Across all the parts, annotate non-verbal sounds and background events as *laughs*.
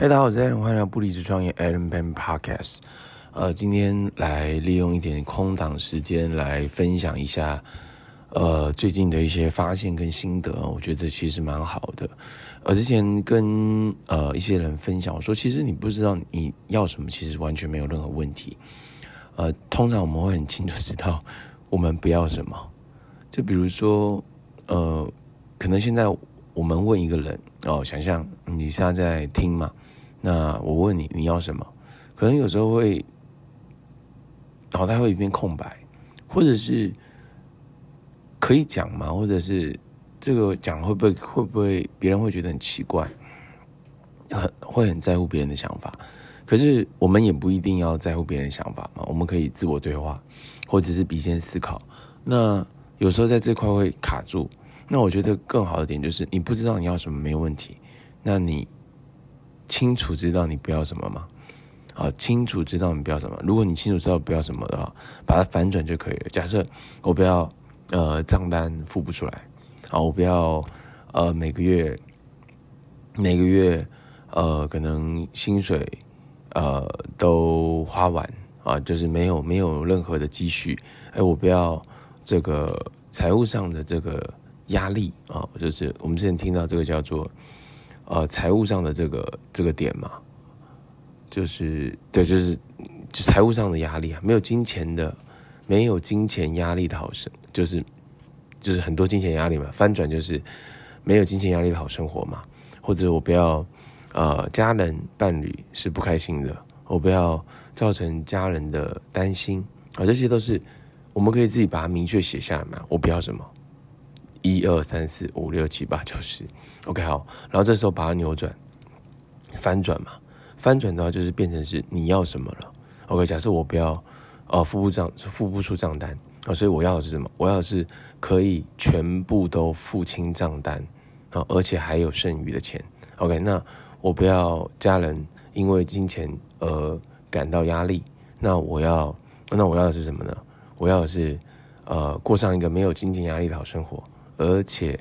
嗨，大家好，我是 Allen，欢迎来到不离职创业 Allen Peng Podcast。呃，今天来利用一点空档时间来分享一下，呃，最近的一些发现跟心得，我觉得其实蛮好的。呃，之前跟呃一些人分享，我说其实你不知道你要什么，其实完全没有任何问题。呃，通常我们会很清楚知道我们不要什么。就比如说，呃，可能现在我们问一个人哦，想象你现在在听嘛。那我问你，你要什么？可能有时候会脑袋会一片空白，或者是可以讲吗？或者是这个讲会不会会不会别人会觉得很奇怪，很会很在乎别人的想法？可是我们也不一定要在乎别人的想法嘛，我们可以自我对话，或者是比肩思考。那有时候在这块会卡住，那我觉得更好的点就是你不知道你要什么没有问题，那你。清楚知道你不要什么吗？啊，清楚知道你不要什么。如果你清楚知道不要什么的话，把它反转就可以了。假设我不要呃账单付不出来，啊，我不要呃每个月每个月呃可能薪水呃都花完啊，就是没有没有任何的积蓄。哎，我不要这个财务上的这个压力啊，就是我们之前听到这个叫做。呃，财务上的这个这个点嘛，就是对，就是财务上的压力啊，没有金钱的，没有金钱压力的好生，就是就是很多金钱压力嘛。翻转就是没有金钱压力的好生活嘛，或者我不要呃家人伴侣是不开心的，我不要造成家人的担心啊，这些都是我们可以自己把它明确写下来嘛。我不要什么。一二三四五六七八九十，OK 好，然后这时候把它扭转，翻转嘛，翻转的话就是变成是你要什么了，OK，假设我不要，呃，付不账付不出账单。啊，所以我要的是什么？我要的是可以全部都付清账单。啊，而且还有剩余的钱，OK，那我不要家人因为金钱而感到压力，那我要，那我要的是什么呢？我要的是呃过上一个没有金钱压力的好生活。而且，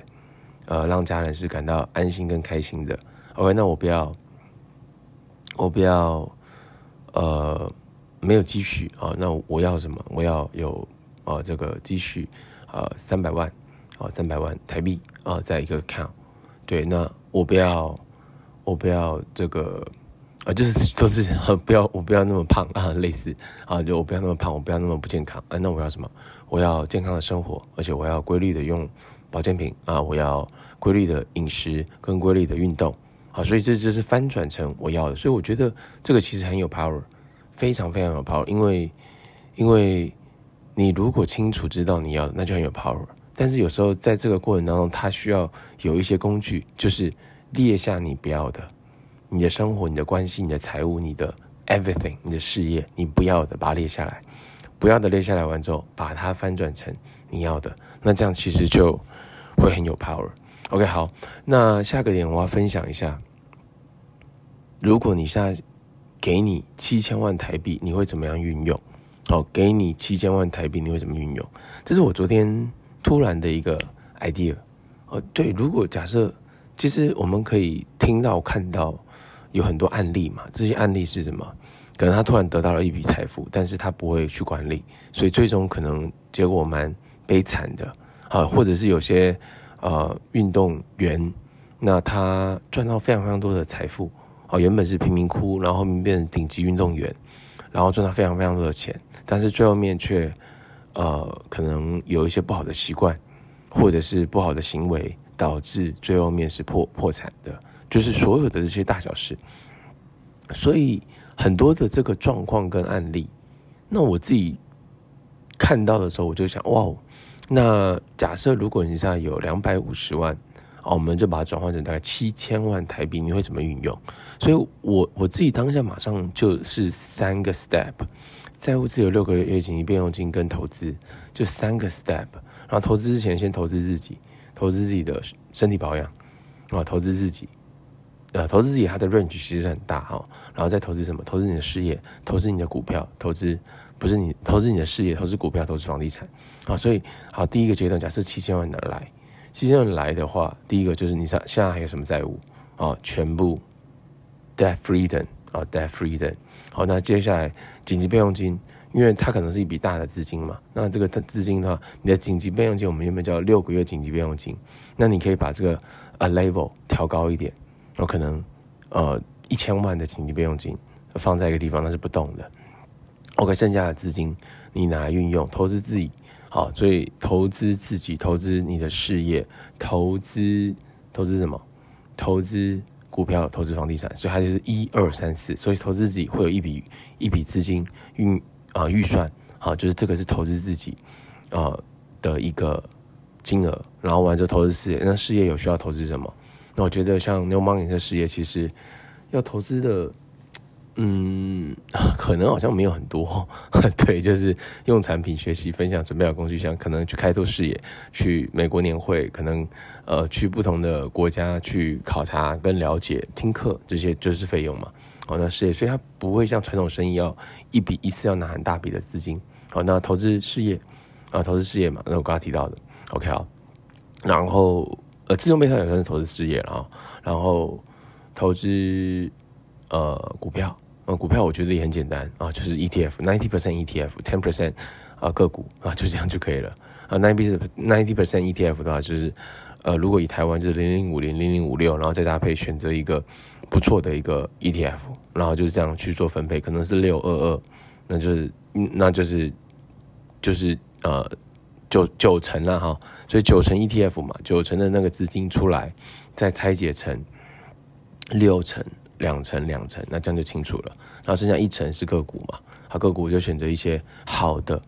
呃，让家人是感到安心跟开心的。OK，那我不要，我不要，呃，没有积蓄啊。那我要什么？我要有，呃，这个积蓄，呃，三百万，啊，三百万台币啊，在一个 account。对，那我不要，我不要这个，啊，就是都是 *laughs* 不要，我不要那么胖啊，类似啊，就我不要那么胖，我不要那么不健康啊。那我要什么？我要健康的生活，而且我要规律的用。保健品啊，我要规律的饮食跟规律的运动，好，所以这就是翻转成我要的，所以我觉得这个其实很有 power，非常非常有 power，因为因为你如果清楚知道你要的，那就很有 power，但是有时候在这个过程当中，它需要有一些工具，就是列下你不要的，你的生活、你的关系、你的财务、你的 everything、你的事业，你不要的，把它列下来，不要的列下来完之后，把它翻转成你要的，那这样其实就。会很有 power。OK，好，那下个点我要分享一下，如果你现在给你七千万台币，你会怎么样运用？好，给你七千万台币，你会怎么运用？这是我昨天突然的一个 idea。哦，对，如果假设，其实我们可以听到、看到有很多案例嘛，这些案例是什么？可能他突然得到了一笔财富，但是他不会去管理，所以最终可能结果蛮悲惨的。啊，或者是有些呃运动员，那他赚到非常非常多的财富，哦，原本是贫民窟，然后后面变成顶级运动员，然后赚到非常非常多的钱，但是最后面却呃可能有一些不好的习惯，或者是不好的行为，导致最后面是破破产的，就是所有的这些大小事，所以很多的这个状况跟案例，那我自己看到的时候，我就想，哇。那假设如果你现在有两百五十万，哦，我们就把它转换成大概七千万台币，你会怎么运用？所以我我自己当下马上就是三个 step，债务自由六个月月紧急备用金跟投资，就三个 step。然后投资之前先投资自己，投资自己的身体保养，啊，投资自己，呃，投资自己它的 range 其实很大哈，然后再投资什么？投资你的事业，投资你的股票，投资。不是你投资你的事业，投资股票，投资房地产，啊，所以好，第一个阶段，假设七千万的来，七千万来的话，第一个就是你现现在还有什么债务啊？全部 debt freedom 啊，debt freedom。好，那接下来紧急备用金，因为它可能是一笔大的资金嘛。那这个资金的话，你的紧急备用金我们原本叫六个月紧急备用金，那你可以把这个呃 level 调高一点，有可能呃一千万的紧急备用金放在一个地方，那是不动的。OK，剩下的资金你拿来运用，投资自己。好，所以投资自己，投资你的事业，投资投资什么？投资股票，投资房地产，所以它就是一二三四。所以投资自己会有一笔一笔资金运啊预算，好，就是这个是投资自己啊的一个金额，然后完之后投资事业。那事业有需要投资什么？那我觉得像 New Money 的事业，其实要投资的。嗯，可能好像没有很多，*laughs* 对，就是用产品学习、分享、准备好工具箱，可能去开拓视野，去美国年会，可能呃去不同的国家去考察跟了解、听课，这些就是费用嘛。哦，那事业，所以它不会像传统生意要一笔一次要拿很大笔的资金。哦，那投资事业啊，投资事业嘛，那我刚刚提到的，OK 好，然后呃，自动备胎也算是投资事业了啊，然后投资呃股票。呃，股票我觉得也很简单啊，就是 ETF，ninety percent ETF，ten percent 啊个股啊，就这样就可以了啊。ninety ninety percent ETF 的话，就是呃，如果以台湾就是零零五零零零五六，然后再搭配选择一个不错的一个 ETF，然后就是这样去做分配，可能是六二二，那就是那就是就是呃九九成了哈，所以九成 ETF 嘛，九成的那个资金出来，再拆解成六成。两成两成，那这样就清楚了。然后剩下一成是个股嘛，好，个股就选择一些好的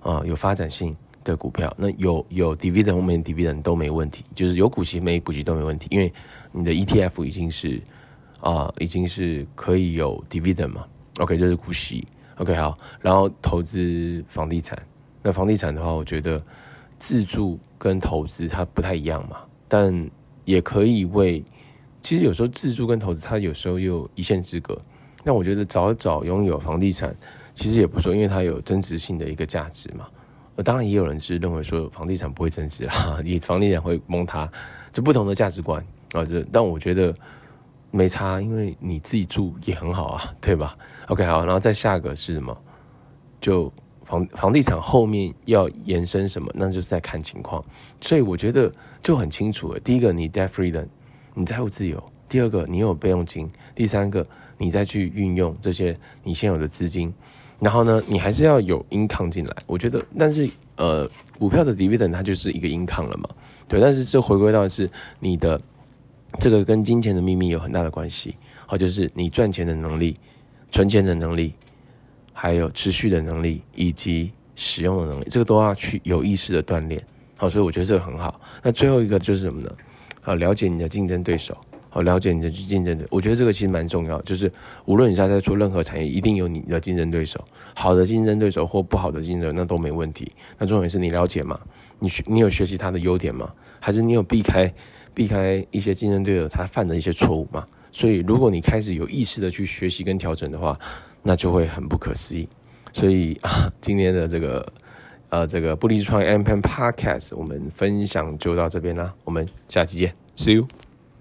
啊、有发展性的股票。那有有 dividend 后面 dividend 都没问题，就是有股息没股息都没问题，因为你的 ETF 已经是啊、已经是可以有 dividend 嘛。OK，就是股息。OK，好，然后投资房地产。那房地产的话，我觉得自住跟投资它不太一样嘛，但也可以为。其实有时候自住跟投资，它有时候又一线之隔。那我觉得早早拥有房地产，其实也不错，因为它有增值性的一个价值嘛。呃，当然也有人是认为说房地产不会增值啦，*laughs* 你房地产会崩塌，就不同的价值观啊。就但我觉得没差，因为你自己住也很好啊，对吧？OK，好，然后再下个是什么？就房房地产后面要延伸什么，那就是在看情况。所以我觉得就很清楚了。第一个，你 debt freedom。你财务自由，第二个你有备用金，第三个你再去运用这些你现有的资金，然后呢，你还是要有 income 进来。我觉得，但是呃，股票的 dividend 它就是一个 income 了嘛，对。但是这回归到是你的这个跟金钱的秘密有很大的关系，好，就是你赚钱的能力、存钱的能力，还有持续的能力以及使用的能力，这个都要去有意识的锻炼。好，所以我觉得这个很好。那最后一个就是什么呢？好，了解你的竞争对手，好，了解你的竞争者，我觉得这个其实蛮重要。就是无论你现在在做任何产业，一定有你的竞争对手，好的竞争对手或不好的竞争，那都没问题。那重点是你了解吗？你学，你有学习他的优点吗？还是你有避开避开一些竞争对手他犯的一些错误吗？所以，如果你开始有意识的去学习跟调整的话，那就会很不可思议。所以啊，*laughs* 今天的这个。呃，这个不离职创业，M Pen Podcast，我们分享就到这边啦，我们下期见，See you。